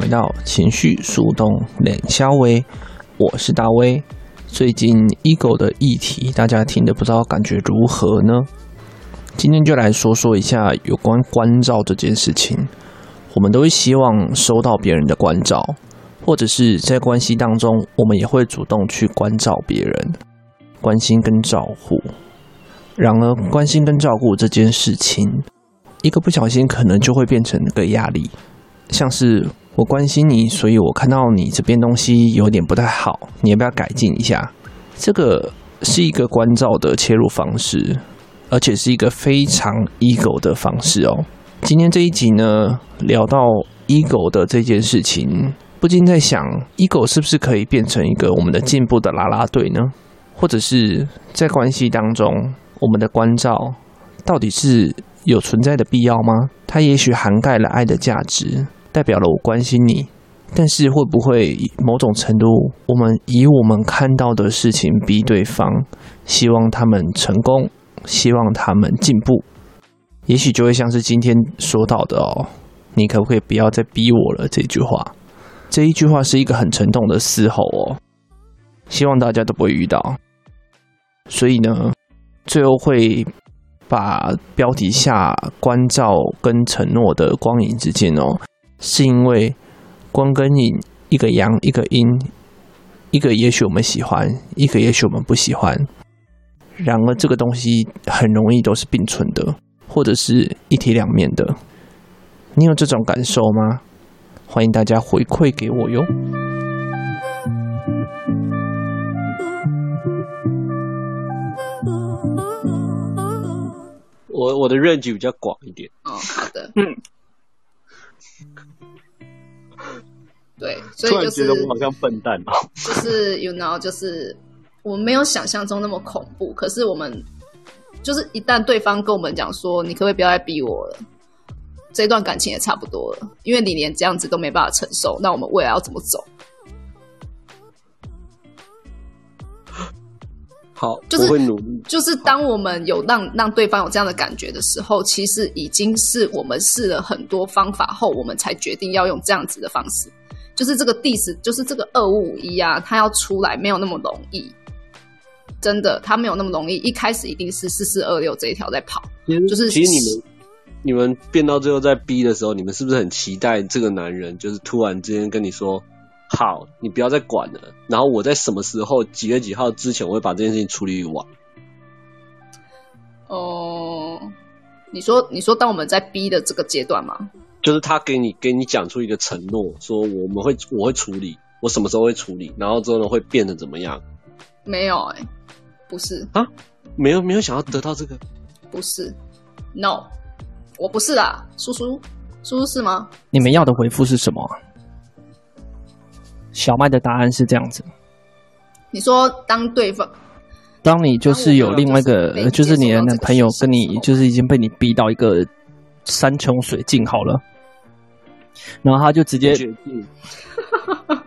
回到情绪树洞冷肖威，我是大威。最近 ego 的议题，大家听得不知道感觉如何呢？今天就来说说一下有关关照这件事情。我们都会希望收到别人的关照，或者是在关系当中，我们也会主动去关照别人，关心跟照顾。然而，关心跟照顾这件事情，一个不小心可能就会变成一个压力，像是。我关心你，所以我看到你这边东西有点不太好，你要不要改进一下？这个是一个关照的切入方式，而且是一个非常 ego 的方式哦。今天这一集呢，聊到 ego 的这件事情，不禁在想，ego 是不是可以变成一个我们的进步的啦啦队呢？或者是在关系当中，我们的关照到底是有存在的必要吗？它也许涵盖了爱的价值。代表了我关心你，但是会不会某种程度，我们以我们看到的事情逼对方，希望他们成功，希望他们进步，也许就会像是今天说到的哦，你可不可以不要再逼我了？这句话，这一句话是一个很沉痛的嘶吼哦，希望大家都不会遇到。所以呢，最后会把标题下关照跟承诺的光影之间哦。是因为光跟影，一个阳一个阴，一个也许我们喜欢，一个也许我们不喜欢。然而这个东西很容易都是并存的，或者是一体两面的。你有这种感受吗？欢迎大家回馈给我哟。我我的 range 比较广一点。哦，好的。嗯。对，所以就是觉得我好像笨蛋哦。就是 you know，就是我们没有想象中那么恐怖。可是我们就是一旦对方跟我们讲说，你可不可以不要再逼我了？这段感情也差不多了，因为你连这样子都没办法承受，那我们未来要怎么走？好，就是会努力。就是当我们有让让对方有这样的感觉的时候，其实已经是我们试了很多方法后，我们才决定要用这样子的方式。就是这个 diss，就是这个二五五一啊，他要出来没有那么容易，真的，他没有那么容易。一开始一定是四四二六这一条在跑，就是其实你们你们变到最后在逼的时候，你们是不是很期待这个男人就是突然之间跟你说，好，你不要再管了，然后我在什么时候几月几号之前，我会把这件事情处理完。哦，你说你说当我们在逼的这个阶段吗？就是他给你给你讲出一个承诺，说我们会我会处理，我什么时候会处理，然后之后呢会变得怎么样？没有哎、欸，不是啊，没有没有想要得到这个，不是，no，我不是啦，叔叔，叔叔是吗？你们要的回复是什么？小麦的答案是这样子，你说当对方，当你就是有另外一个，就是，就是你的男朋友跟你就是已经被你逼到一个。山穷水尽好了，然后他就直接决定。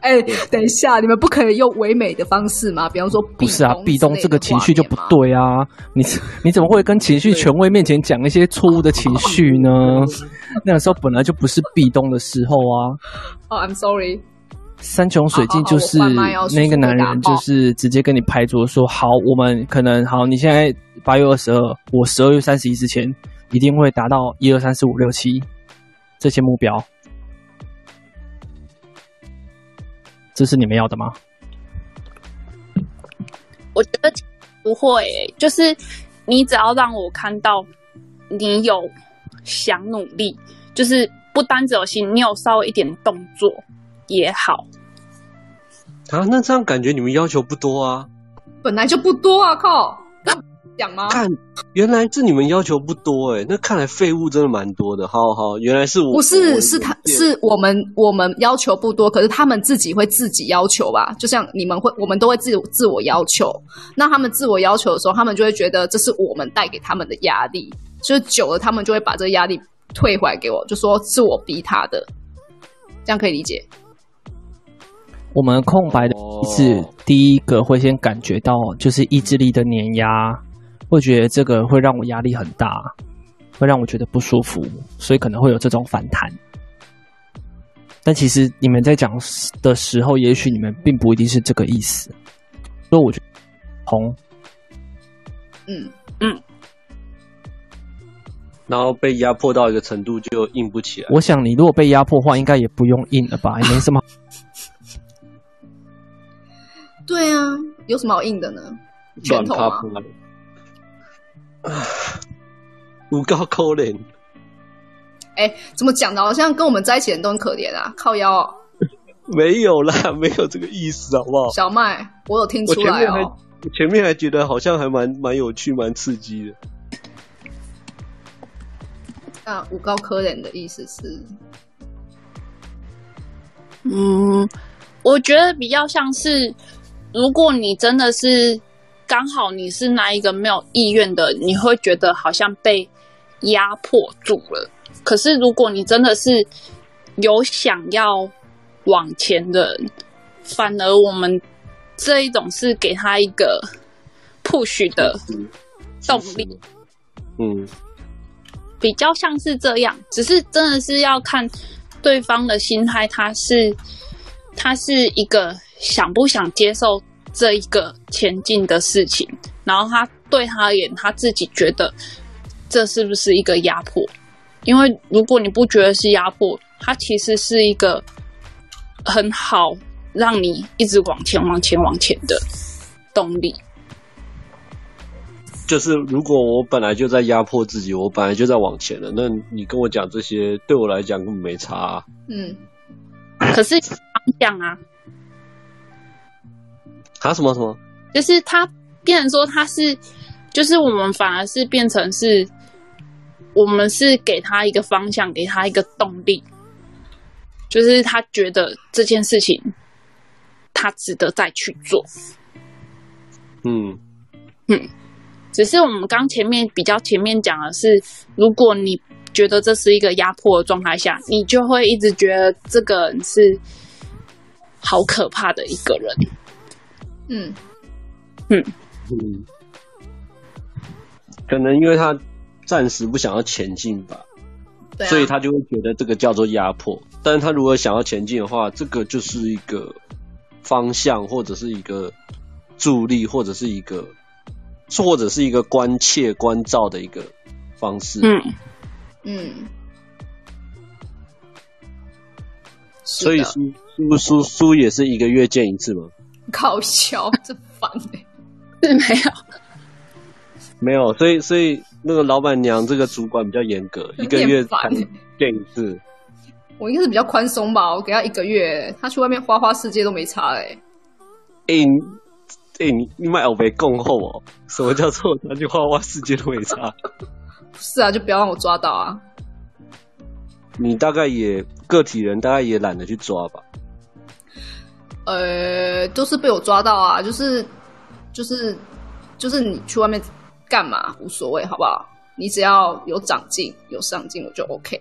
哎，等一下，你们不可以用唯美的方式吗？比方说，不是啊，壁咚这个情绪就不对啊！你 你怎么会跟情绪权威面前讲一些错误的情绪呢？那个时候本来就不是壁咚的时候啊！哦、oh,，I'm sorry。山穷水尽就是那个男人，就是直接跟你拍桌说：“好，我们可能好，你现在八月二十二，我十二月三十一之前。”一定会达到一二三四五六七这些目标，这是你们要的吗？我觉得不会，就是你只要让我看到你有想努力，就是不单只有心，你有稍微一点动作也好。啊，那这样感觉你们要求不多啊？本来就不多啊，靠！讲吗？看，原来是你们要求不多哎，那看来废物真的蛮多的。好好，原来是我，不是，是他是我们，我们要求不多，可是他们自己会自己要求吧？就像你们会，我们都会自自我要求。那他们自我要求的时候，他们就会觉得这是我们带给他们的压力，就是久了，他们就会把这个压力退回来给我，就说是我逼他的，这样可以理解。我们空白的意思，第一个会先感觉到就是意志力的碾压。会觉得这个会让我压力很大，会让我觉得不舒服，所以可能会有这种反弹。但其实你们在讲的时候，也许你们并不一定是这个意思。所以我觉得红，嗯嗯，然后被压迫到一个程度就硬不起来。我想你如果被压迫的话，应该也不用硬了吧？也没什么。对啊，有什么好硬的呢？拳头啊。啊，五高可怜。哎，怎么讲的？好像跟我们在一起的人都很可怜啊！靠腰、哦，没有啦，没有这个意思，好不好？小麦，我有听出来哦。我前面还觉得好像还蛮蛮有趣、蛮刺激的。那五高可怜的意思是？嗯，我觉得比较像是，如果你真的是。刚好你是那一个没有意愿的，你会觉得好像被压迫住了。可是如果你真的是有想要往前的，反而我们这一种是给他一个 push 的动力。嗯，比较像是这样，只是真的是要看对方的心态，他是他是一个想不想接受。这一个前进的事情，然后他对他而言，他自己觉得这是不是一个压迫？因为如果你不觉得是压迫，它其实是一个很好让你一直往前、往前、往前的动力。就是如果我本来就在压迫自己，我本来就在往前了，那你跟我讲这些，对我来讲根本没差啊。嗯，可是方向啊。他什么什么？就是他变成说他是，就是我们反而是变成是，我们是给他一个方向，给他一个动力，就是他觉得这件事情他值得再去做。嗯嗯，只是我们刚前面比较前面讲的是，如果你觉得这是一个压迫的状态下，你就会一直觉得这个人是好可怕的一个人。嗯。嗯。嗯，可能因为他暂时不想要前进吧，对啊，所以他就会觉得这个叫做压迫。但是他如果想要前进的话，这个就是一个方向，或者是一个助力，或者是一个，或者是一个关切、关照的一个方式。嗯。嗯，所以输输输输也是一个月见一次吗？搞笑，真烦哎，是没有，没有，所以所以那个老板娘这个主管比较严格，一个月才见一次。我应该是比较宽松吧，我给他一个月，他去外面花花世界都没差哎。哎，哎，你你买欧贝供后哦？什么叫做他去花花世界都没差？是啊，就不要让我抓到啊。你大概也个体人，大概也懒得去抓吧。呃，都是被我抓到啊，就是，就是，就是你去外面干嘛无所谓，好不好？你只要有长进、有上进，我就 OK。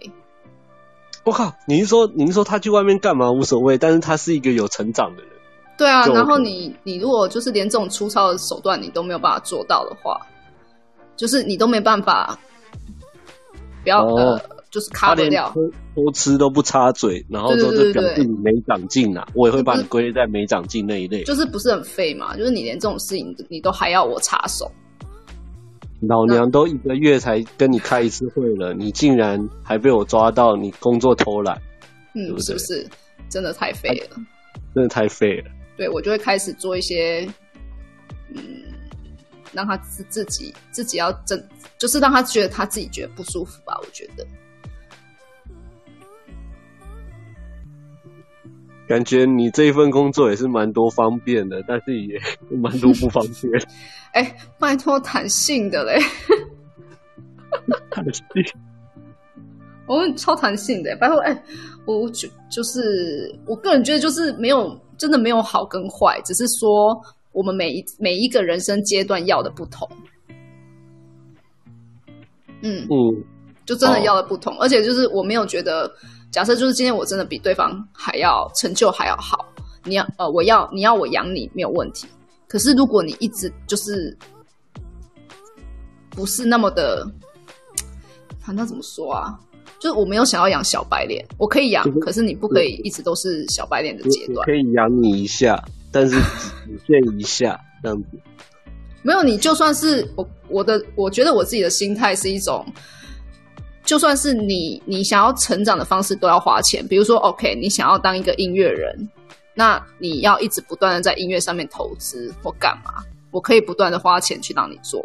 我靠，你是说，你是说他去外面干嘛无所谓，但是他是一个有成长的人。对啊，然后你你如果就是连这种粗糙的手段你都没有办法做到的话，就是你都没办法，不要、哦、呃。就是卡掉，多多吃都不插嘴，然后都是表示你没长进啊，我也会把你归类在没长进那一类。就是不是很废嘛？就是你连这种事情你都还要我插手？老娘都一个月才跟你开一次会了，你竟然还被我抓到你工作偷懒，嗯，对不对？是不是真的太废了？真的太废了。对，我就会开始做一些，嗯，让他自自己自己要真，就是让他觉得他自己觉得不舒服吧？我觉得。感觉你这一份工作也是蛮多方便的，但是也 蛮多不方便。哎、欸，拜托弹性的嘞，弹性，我们超弹性的，拜托哎，我就就是我个人觉得就是没有真的没有好跟坏，只是说我们每一每一个人生阶段要的不同。嗯嗯，就真的要的不同，而且就是我没有觉得。假设就是今天我真的比对方还要成就还要好，你要呃我要你要我养你没有问题。可是如果你一直就是不是那么的，反正怎么说啊？就是我没有想要养小白脸，我可以养，可是你不可以一直都是小白脸的阶段。可以养你一下，但是只限一下这样子。没有，你就算是我我的，我觉得我自己的心态是一种。就算是你，你想要成长的方式都要花钱。比如说，OK，你想要当一个音乐人，那你要一直不断的在音乐上面投资或干嘛？我可以不断的花钱去让你做。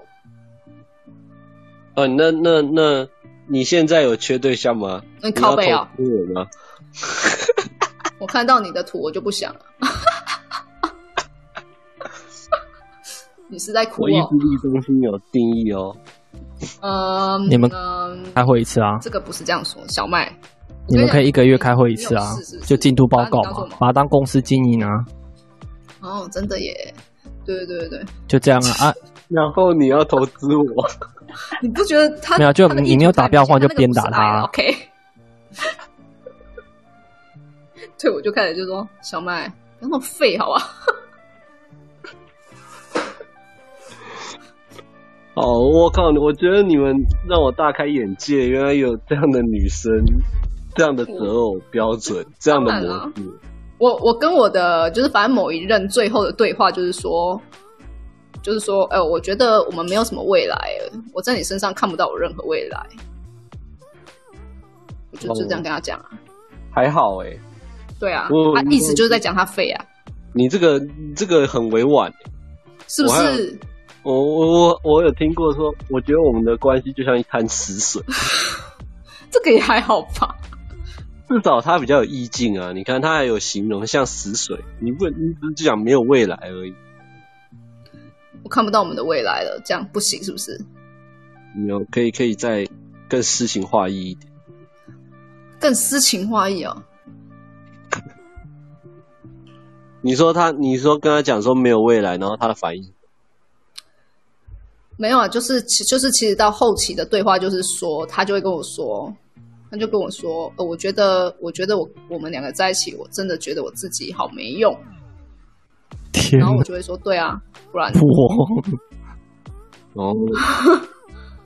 哦，那那那你现在有缺对象吗？你靠北啊！我吗？我看到你的图，我就不想了。你是在哭哦？我意志力中心有定义哦。呃，你们开会一次啊？这个不是这样说，小麦，你们可以一个月开会一次啊，就进度报告嘛，把它当公司经营啊。哦，真的耶，对对对对，就这样啊啊！然后你要投资我，你不觉得他没有？就你没有打标的话，就鞭打他。OK，对，我就开始就说小麦，不要那么废，好吧？哦，我靠！我觉得你们让我大开眼界，原来有这样的女生，这样的择偶标准，这样的模式。我我跟我的就是反正某一任最后的对话就是说，就是说，哎、呃，我觉得我们没有什么未来，我在你身上看不到我任何未来。我就就这样跟他讲啊，还好哎，对啊，他意思就是在讲他废啊。你这个这个很委婉，是不是？我我我我有听过说，我觉得我们的关系就像一滩死水，这个也还好吧。至少他比较有意境啊！你看他还有形容像死水，你不你只讲没有未来而已。我看不到我们的未来了，这样不行是不是？没有，可以可以再更诗情画意一点，更诗情画意哦。你说他，你说跟他讲说没有未来，然后他的反应？没有啊，就是其就是其实到后期的对话，就是说他就会跟我说，他就跟我说，呃，我觉得，我觉得我我们两个在一起，我真的觉得我自己好没用。天，然后我就会说，对啊，不然我 哦，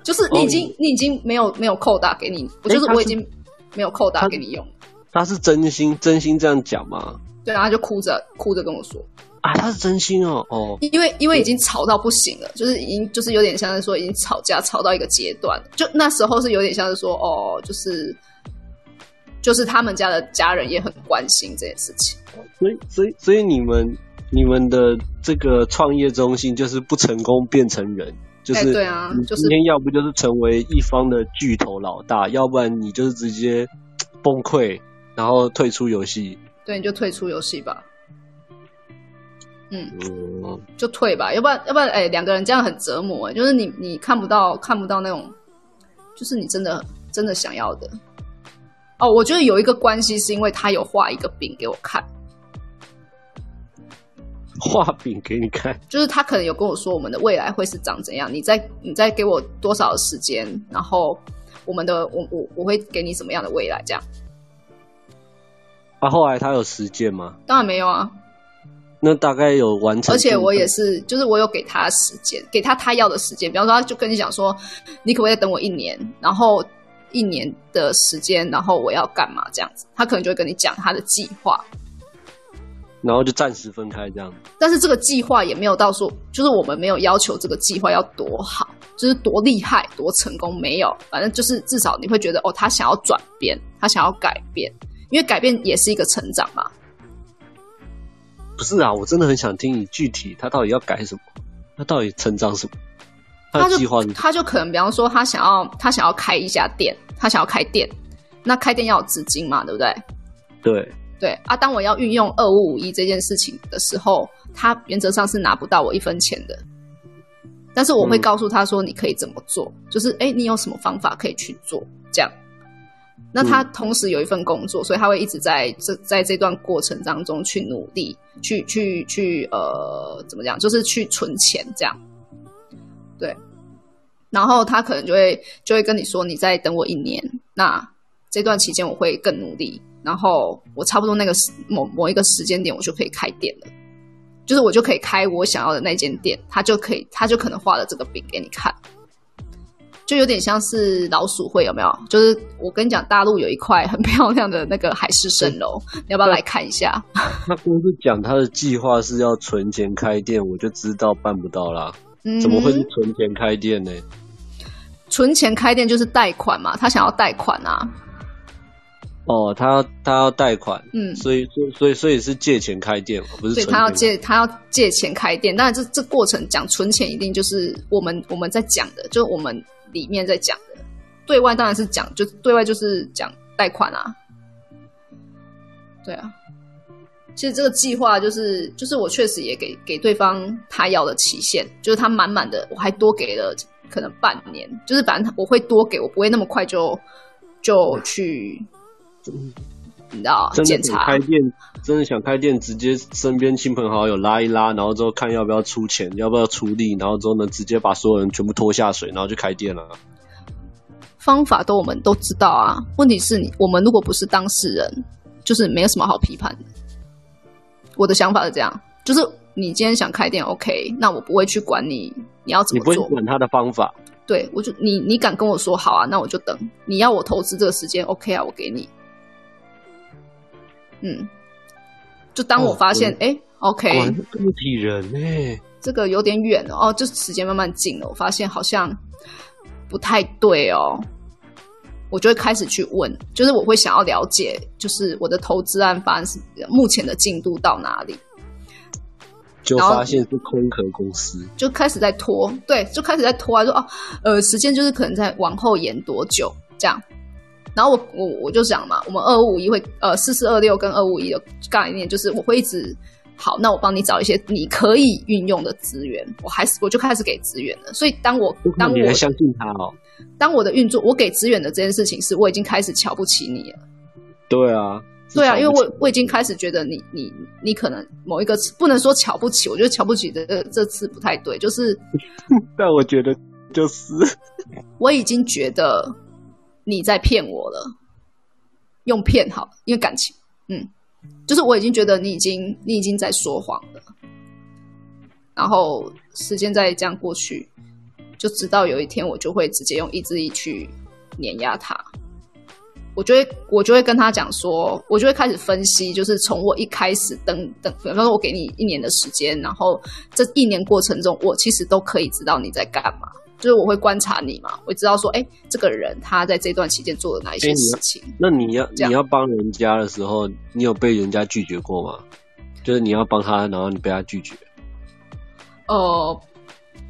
就是你已经、哦、你已经没有没有扣打给你，我就是我已经没有扣打给你用。他，他是真心真心这样讲吗？对，然后他就哭着哭着跟我说。啊，他是真心哦，哦，因为因为已经吵到不行了，就是已经就是有点像是说已经吵架吵到一个阶段，就那时候是有点像是说哦，就是就是他们家的家人也很关心这件事情，所以所以所以你们你们的这个创业中心就是不成功变成人，就是、欸、对啊，就是今天要不就是成为一方的巨头老大，要不然你就是直接崩溃，然后退出游戏，对，你就退出游戏吧。嗯，就退吧，要不然要不然，哎、欸，两个人这样很折磨，欸，就是你你看不到看不到那种，就是你真的真的想要的。哦，我觉得有一个关系是因为他有画一个饼给我看，画饼给你看，就是他可能有跟我说我们的未来会是长怎样，你再你再给我多少时间，然后我们的我我我会给你什么样的未来这样。啊，后来他有实践吗？当然没有啊。那大概有完成，而且我也是，就是我有给他时间，给他他要的时间。比方说，他就跟你讲说，你可不可以等我一年？然后一年的时间，然后我要干嘛？这样子，他可能就会跟你讲他的计划，然后就暂时分开这样。但是这个计划也没有到说，就是我们没有要求这个计划要多好，就是多厉害、多成功，没有。反正就是至少你会觉得，哦，他想要转变，他想要改变，因为改变也是一个成长嘛。不是啊，我真的很想听你具体他到底要改什么，他到底成长什么？他的计划，他就他就可能比方说他想要他想要开一家店，他想要开店，那开店要有资金嘛，对不对？对对啊，当我要运用二五五一这件事情的时候，他原则上是拿不到我一分钱的。但是我会告诉他说，你可以怎么做，嗯、就是哎，你有什么方法可以去做这样。那他同时有一份工作，所以他会一直在这在这段过程当中去努力，去去去呃，怎么讲，就是去存钱这样。对，然后他可能就会就会跟你说，你再等我一年，那这段期间我会更努力，然后我差不多那个时某某一个时间点，我就可以开店了。就是我就可以开我想要的那间店，他就可以，他就可能画了这个饼给你看，就有点像是老鼠会有没有？就是我跟你讲，大陆有一块很 漂亮的那个海市蜃楼，你要不要来看一下？他光是讲他的计划是要存钱开店，我就知道办不到啦。嗯，怎么会是存钱开店呢？存钱开店就是贷款嘛，他想要贷款啊。哦，他要他要贷款，嗯，所以所以所以所以是借钱开店，不是？对，他要借他要借钱开店，当然这这过程讲存钱一定就是我们我们在讲的，就是我们里面在讲的。对外当然是讲，就对外就是讲贷款啊。对啊，其实这个计划就是就是我确实也给给对方他要的期限，就是他满满的，我还多给了可能半年，就是反正我会多给，我不会那么快就就去。你知道，真的想开店，真的想开店，直接身边亲朋好友拉一拉，然后之后看要不要出钱，要不要出力，然后之后呢，直接把所有人全部拖下水，然后就开店了。方法都我们都知道啊，问题是你我们如果不是当事人，就是没有什么好批判的。我的想法是这样，就是你今天想开店，OK，那我不会去管你你要怎么做，你不会管他的方法。对，我就你你敢跟我说好啊，那我就等。你要我投资这个时间，OK 啊，我给你。嗯，就当我发现，哎、哦，OK，个体人呢，这个有点远了哦，就时间慢慢近了，我发现好像不太对哦，我就会开始去问，就是我会想要了解，就是我的投资案发是目前的进度到哪里，就发现是空壳公司，就开始在拖，对，就开始在拖啊，说哦，呃，时间就是可能在往后延多久这样。然后我我我就想嘛，我们二五五一会呃四四二六跟二五五一的概念就是我会一直好，那我帮你找一些你可以运用的资源，我还是我就开始给资源了。所以当我当我相信他哦，当我的运作我给资源的这件事情是我已经开始瞧不起你了。对啊，对啊，因为我我已经开始觉得你你你可能某一个词不能说瞧不起，我觉得瞧不起的这这次不太对，就是，但我觉得就是我已经觉得。你在骗我了，用骗好，因为感情，嗯，就是我已经觉得你已经你已经在说谎了，然后时间再这样过去，就直到有一天我就会直接用意志力去碾压他，我就会我就会跟他讲说，我就会开始分析，就是从我一开始等等，比方说我给你一年的时间，然后这一年过程中，我其实都可以知道你在干嘛。就是我会观察你嘛，我知道说，哎，这个人他在这段期间做了哪一些事情。那你要你要帮人家的时候，你有被人家拒绝过吗？就是你要帮他，然后你被他拒绝。呃，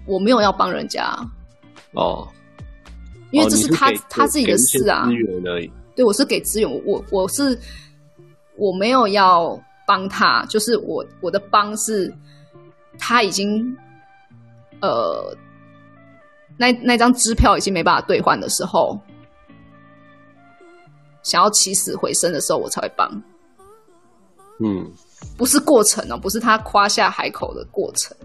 我没有要帮人家。哦，因为这是他、他自己的事啊。资源而已。对，我是给资源，我我是我没有要帮他，就是我我的帮是，他已经呃。那那张支票已经没办法兑换的时候，想要起死回生的时候，我才会帮。嗯，不是过程哦，不是他夸下海口的过程。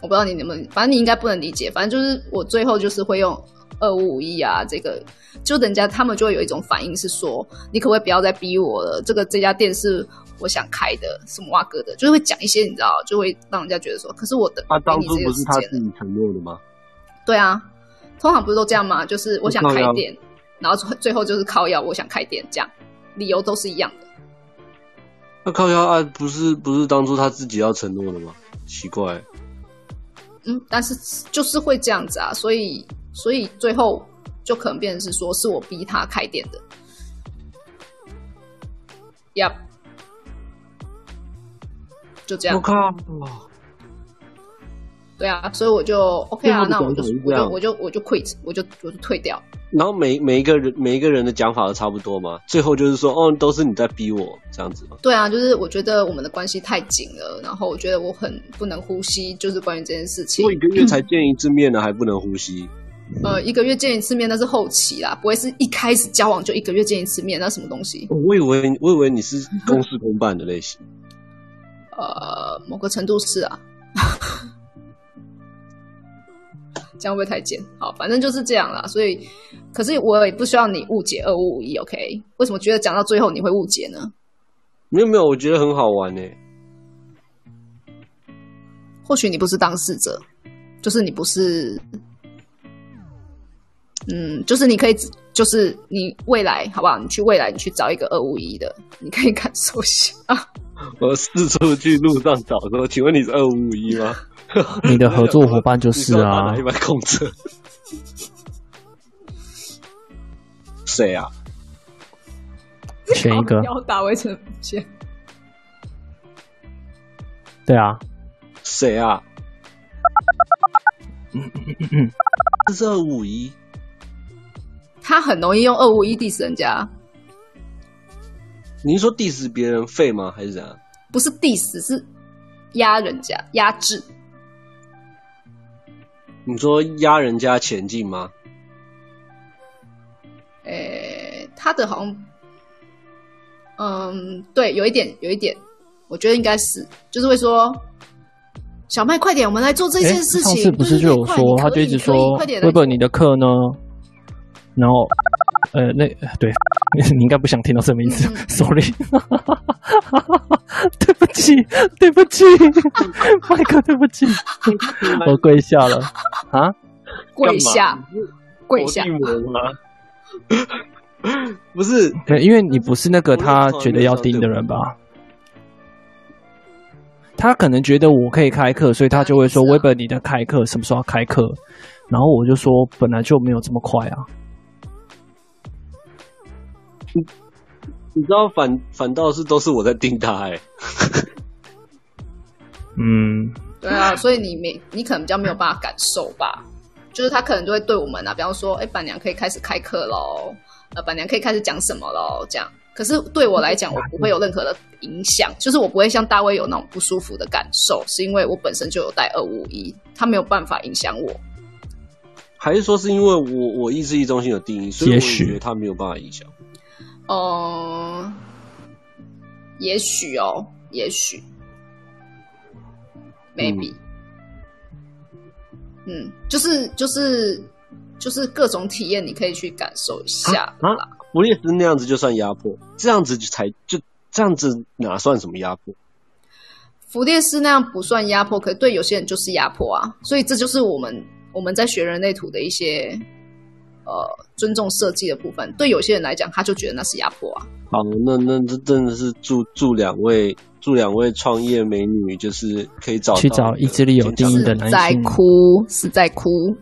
我不知道你能不能，反正你应该不能理解。反正就是我最后就是会用二五五一啊，这个就人家他们就会有一种反应是说，你可不可以不要再逼我了？这个这家店是。我想开的什么哇哥的，就是会讲一些你知道，就会让人家觉得说，可是我的他当初不是他自己承诺的吗？对啊，通常不是都这样吗？就是我想开店，然后最后就是靠要，我想开店，这样理由都是一样的。那靠腰啊，不是不是当初他自己要承诺的吗？奇怪。嗯，但是就是会这样子啊，所以所以最后就可能变成是说是我逼他开店的。Yep。就这样，我靠！对啊，所以我就 OK 啊，那我就我就我就我就 quit，我就我就退掉。然后每每一个人每一个人的讲法都差不多嘛，最后就是说，哦，都是你在逼我这样子吗？对啊，就是我觉得我们的关系太紧了，然后我觉得我很不能呼吸，就是关于这件事情。我一个月才见一次面呢，还不能呼吸。呃，一个月见一次面那是后期啦，不会是一开始交往就一个月见一次面，那什么东西？我以为我以为你是公事公办的类型。呃，某个程度是啊。这样会不会太贱？好，反正就是这样啦。所以，可是我也不需要你误解二五五一，OK？为什么觉得讲到最后你会误解呢？没有没有，我觉得很好玩呢。或许你不是当事者，就是你不是，嗯，就是你可以，就是你未来好不好？你去未来，你去找一个二五一的，你可以感受一下啊。我四处去路上找说，请问你是二五五一吗？你的合作伙伴就是啊，一般控车。谁啊？选一个。要打围城先。对啊。谁啊？这是二五五一。他很容易用二五五一 diss 人家。您说 diss 别人废吗？还是怎样？不是 diss，是压人家，压制。你说压人家前进吗？诶、欸，他的好像，嗯，对，有一点，有一点，我觉得应该是，就是会说，小麦快点，我们来做这件事情。上次不是就有说，他就一直说，会不会你的课呢？然后，呃，那对，你应该不想听到这个名字、嗯、，sorry，对不起，对不起，麦克，对不起，我跪下了。啊，跪下，跪下。不是，对，因为你不是那个他觉得要盯的人吧？他可能觉得我可以开课，所以他就会说：“Weber，你的开课什么时候要开课？”然后我就说：“本来就没有这么快啊。”你你知道反反倒是都是我在盯他哎，嗯，对啊，所以你没你可能比较没有办法感受吧，就是他可能就会对我们啊，比方说，哎，板娘可以开始开课喽，呃，板娘可以开始讲什么喽，这样。可是对我来讲，我不会有任何的影响，就是我不会像大卫有那种不舒服的感受，是因为我本身就有带二五一，他没有办法影响我。还是说是因为我我意志力中心有定义，所以我觉得他没有办法影响。哦、嗯，也许哦，也许，maybe，嗯，嗯，就是就是就是各种体验，你可以去感受一下啊。啊，弗列斯那样子就算压迫，这样子就才就这样子哪算什么压迫？弗列斯那样不算压迫，可是对有些人就是压迫啊。所以这就是我们我们在学人类图的一些。呃，尊重设计的部分，对有些人来讲，他就觉得那是压迫啊。好，那那这真的是祝祝两位祝两位创业美女，就是可以找去找意志力有定义的男性。在哭，是在哭。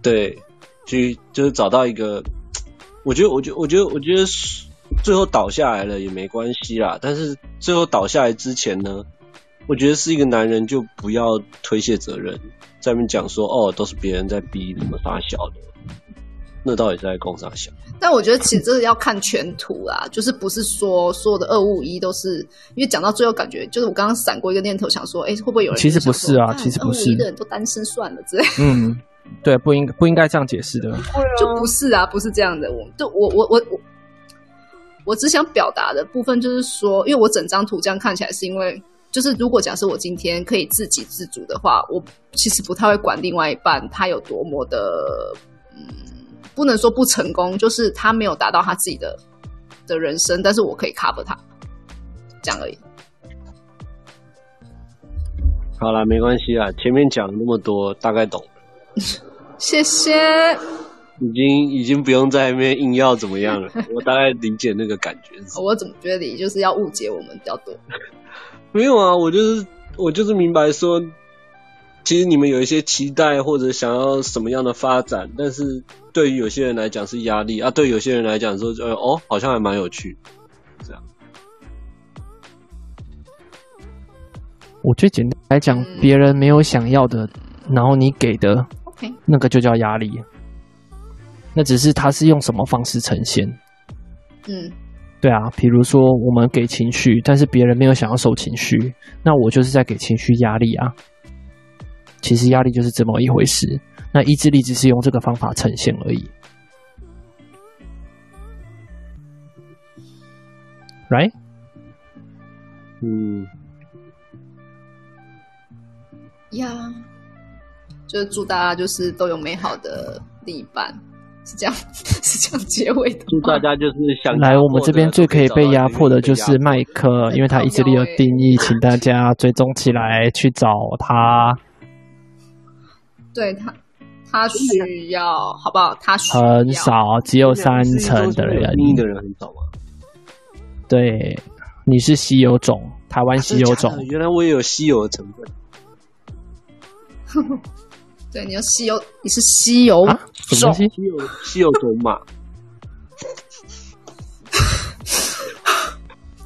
对，去就是找到一个，我觉得，我觉得，我觉得，我觉得最后倒下来了也没关系啦。但是最后倒下来之前呢，我觉得是一个男人就不要推卸责任。在那边讲说哦，都是别人在逼你们杀小的，那到底是在攻杀小？但我觉得其实这个要看全图啦，就是不是说所有的二五五一都是，因为讲到最后感觉就是我刚刚闪过一个念头，想说，哎、欸，会不会有人？其实不是啊，其实不是，的人都单身算了之类。嗯，对，不应不应该这样解释的，就不是啊，不是这样的。我就我我我我，我只想表达的部分就是说，因为我整张图这样看起来，是因为。就是如果假设我今天可以自给自足的话，我其实不太会管另外一半他有多么的，嗯，不能说不成功，就是他没有达到他自己的的人生，但是我可以 cover 他，这样而已。好啦，没关系啊，前面讲了那么多，大概懂了。谢谢。已经已经不用在那边硬要怎么样了，我大概理解那个感觉。我怎么觉得你就是要误解我们比较多？没有啊，我就是我就是明白说，其实你们有一些期待或者想要什么样的发展，但是对于有些人来讲是压力啊，对有些人来讲说，呃，哦，好像还蛮有趣，这样。我觉得简单来讲，嗯别人没有想要的，然后你给的 OK，那个就叫压力。那只是他是用什么方式呈现。嗯，对啊，比如说我们给情绪，但是别人没有想要受情绪，那我就是在给情绪压力啊。其实压力就是这么一回事，那意志力只是用这个方法呈现而已。Right？嗯，呀，就是祝大家就是都有美好的另一半，是这样，是这样结尾的。祝大家就是想来，我们这边最可以被压迫的就是麦克，因为他意志力有定义，请大家追踪起来去找他。对他，他需要，好不好？他需要很少，只有三成的人。你的人很少吗？对，你是稀有种，台湾稀有种。原来我也有稀有的成分。对，你要稀有，你是稀有种，什么东西？稀有稀有种马。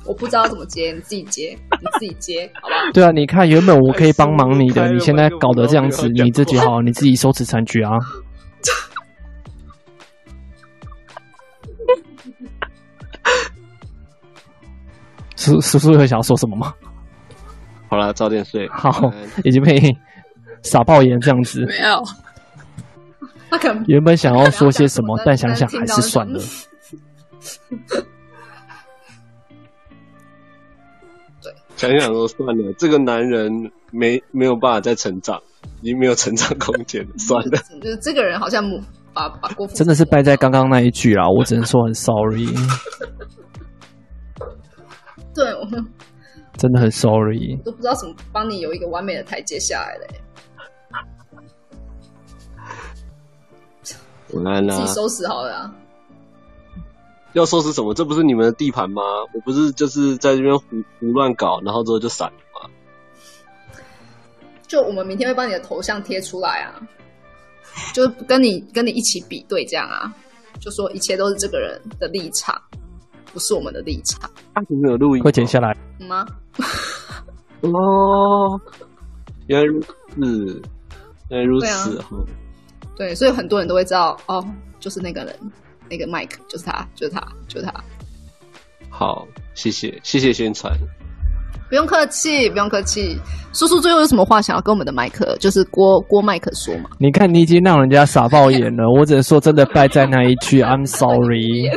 我不知道怎么接，你自己接，你自己接，好不好？对啊，你看，原本我可以帮忙你的，你现在搞得这样子，你自己好，你自己收拾残局啊。叔叔叔有想要说什么吗？好了，早点睡。好，已经被傻爆眼这样子。没有。他可能原本想要说些什么，但想想还是算了。对，想想说算了，这个男人没没有办法再成长，已经没有成长空间了，算了。就是这个人好像把把郭富真的是败在刚刚那一句啦，我只能说很 sorry。对，我们真的很 sorry，都不知道怎么帮你有一个完美的台阶下来嘞。晚安啦，自己收拾好了啊。要收拾什么？这不是你们的地盘吗？我不是就是在这边胡胡乱搞，然后之后就散了吗？就我们明天会把你的头像贴出来啊，就跟你跟你一起比对这样啊，就说一切都是这个人的立场，不是我们的立场。啊，你没有录音？会剪下来吗？哦，原来如此，原来如此哈。对，所以很多人都会知道，哦，就是那个人，那个 Mike，就是他，就是他，就是他。好，谢谢，谢谢宣传。不用客气，不用客气。叔叔最后有什么话想要跟我们的麦克，就是郭郭麦克说嘛？你看，你已经让人家傻爆眼了。我只能说，真的败在那一句，I'm sorry。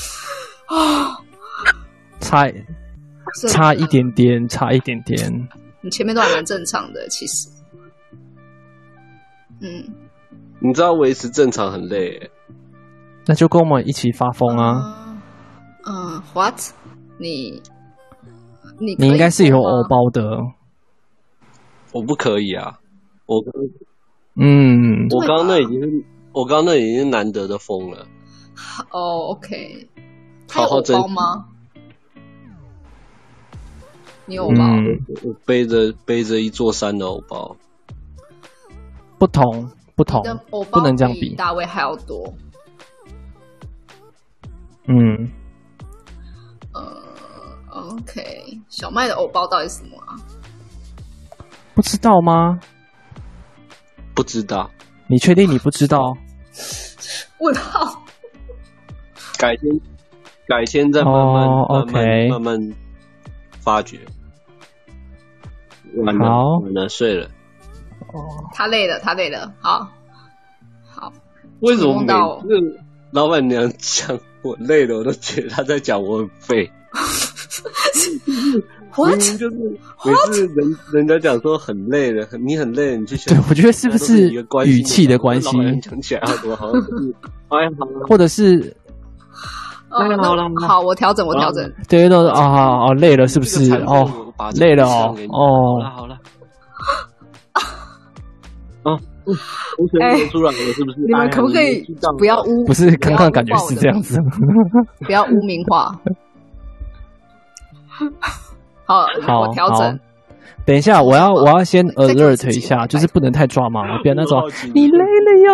啊，差差一点点，差一点点。你前面都还蛮正常的，其实。嗯。你知道维持正常很累耶，那就跟我们一起发疯啊！嗯、uh, uh,，What？你你你应该是有偶包的，我不可以啊！我嗯，我刚刚那已经是我刚刚那已经是难得的疯了。哦、oh,，OK，他有偶包吗？你有偶包？嗯、我背着背着一座山的偶包，不同。不同，不能这样比。大卫还要多。嗯，呃，OK，小麦的偶包到底是什么啊？不知道吗？不知道。你确定你不知道？问号。改天，改天再慢慢、oh. 慢慢慢慢发掘。晚了，好，晚了，睡了。他累了，他累了。好，好。为什么每次老板娘讲我累了，我都觉得她在讲我很废？What？就是每次人人家讲说很累了，你很累了，你去想。对，我觉得是不是语气的关系？讲起来好多好像是哎，好，或者是哦，好了，好，我调整，我调整。对，都是啊，哦，累了，是不是？哦，累了哦，哦，好了。啊，同 学念出来了是不是？你们可不可以不要污？不是，刚刚感觉是这样子。不要污名化。好，好，我调整。等一下，我要我要先 alert 一下，就是不能太抓马，不要那种你累了哟，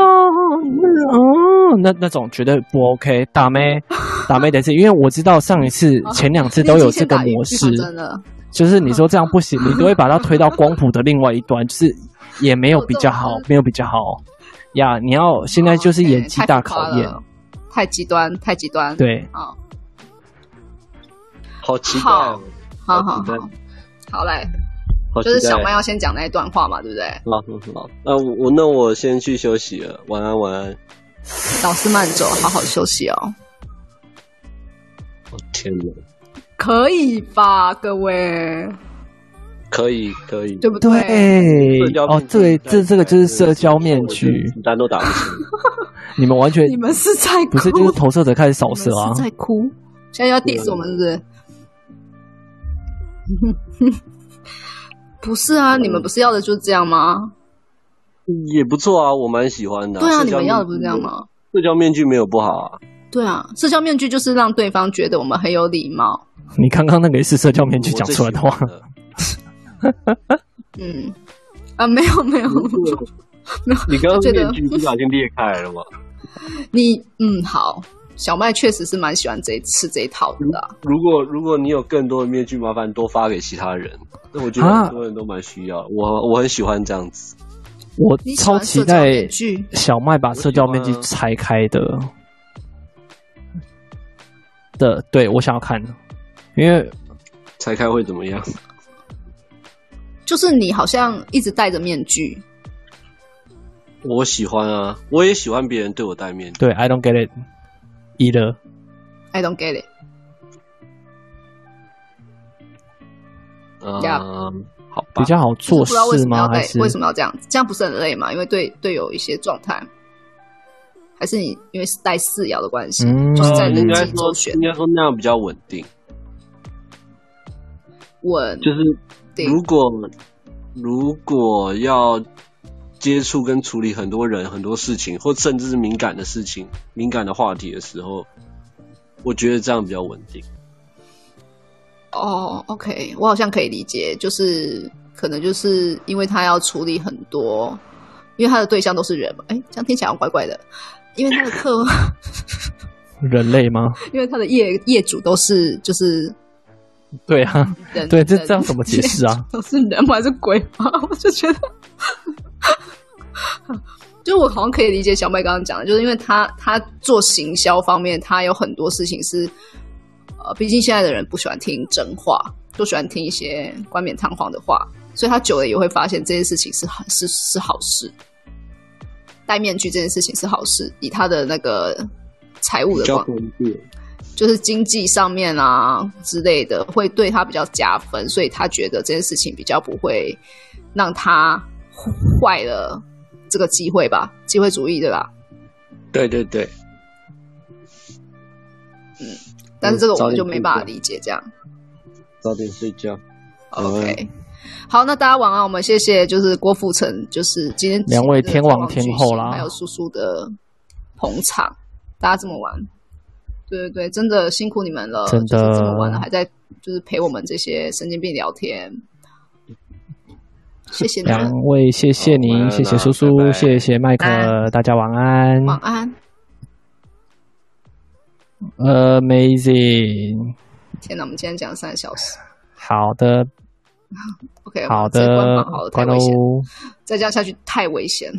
哦，那那种绝对不 OK。打咩打咩的是，因为我知道上一次前两次都有这个模式，就是你说这样不行，你都会把它推到光谱的另外一端，就是也没有比较好，没有比较好呀。你要现在就是演技大考验，哦 okay, 太极端，太极端。对，好，好期待，好好好好，好嘞。就是小麦要先讲那一段话嘛，对不对？好，好，那我那我先去休息了，晚安，晚安。老师慢走，好好休息哦。哦天哪！可以吧，各位？可以，可以，对不对？哦，这个这这个就是社交面具，单都打不清。你们完全，你们是在哭？不是，就是投射者开始扫射啊，在哭。现在要 diss 我们是不是？不是啊，你们不是要的就是这样吗？也不错啊，我蛮喜欢的。对啊，你们要的不是这样吗？社交面具没有不好啊。对啊，社交面具就是让对方觉得我们很有礼貌。你刚刚那个是社交面具讲出来的话。嗯，啊，没有没有没有。你刚刚面具不小心裂开了吗？你嗯好。小麦确实是蛮喜欢这一次这一套的、啊。如果如果你有更多的面具，麻烦多发给其他人。那我觉得很多人都蛮需要。啊、我我很喜欢这样子。我超期待小麦把社交面具拆开的。的，对我想要看，因为拆开会怎么样？就是你好像一直戴着面具。我喜欢啊，我也喜欢别人对我戴面具。对，I don't get it。Either. I don't get it. 嗯，Yeah. 好吧，比较好做事吗？为什么要还是为什么要这样子？这样不是很累吗？因为对队友一些状态，还是你因为是带四爻的关系，嗯、就是在人际周旋，应该说那样比较稳定。稳就是如果如果要。接触跟处理很多人、很多事情，或甚至是敏感的事情、敏感的话题的时候，我觉得这样比较稳定。哦、oh，OK，我好像可以理解，就是可能就是因为他要处理很多，因为他的对象都是人嘛。哎，这样听起来怪怪的，因为他的客 人类吗？因为他的业业主都是就是对啊，对，这这样怎么解释啊？都是人吗？还是鬼吗？我就觉得。就我好像可以理解小麦刚刚讲的，就是因为他他做行销方面，他有很多事情是，呃，毕竟现在的人不喜欢听真话，都喜欢听一些冠冕堂皇的话，所以他久了也会发现这件事情是很是是好事，戴面具这件事情是好事，以他的那个财务的状况，就是经济上面啊之类的，会对他比较加分，所以他觉得这件事情比较不会让他坏了。这个机会吧，机会主义对吧？对对对，嗯，但是这个我们就没办法理解这样。早点睡觉。OK，好，那大家晚安。我们谢谢，就是郭富城，就是今天两位天王天后啦，还有叔叔的捧场，大家这么晚，对对对，真的辛苦你们了，真的就是这么晚了还在就是陪我们这些神经病聊天。谢谢你两位，谢谢您，谢谢叔叔，拜拜谢谢麦克，大家晚安，晚安。Amazing！天哪，我们今天讲了三个小时。好的，OK，好的，关喽，再这样下去太危险了。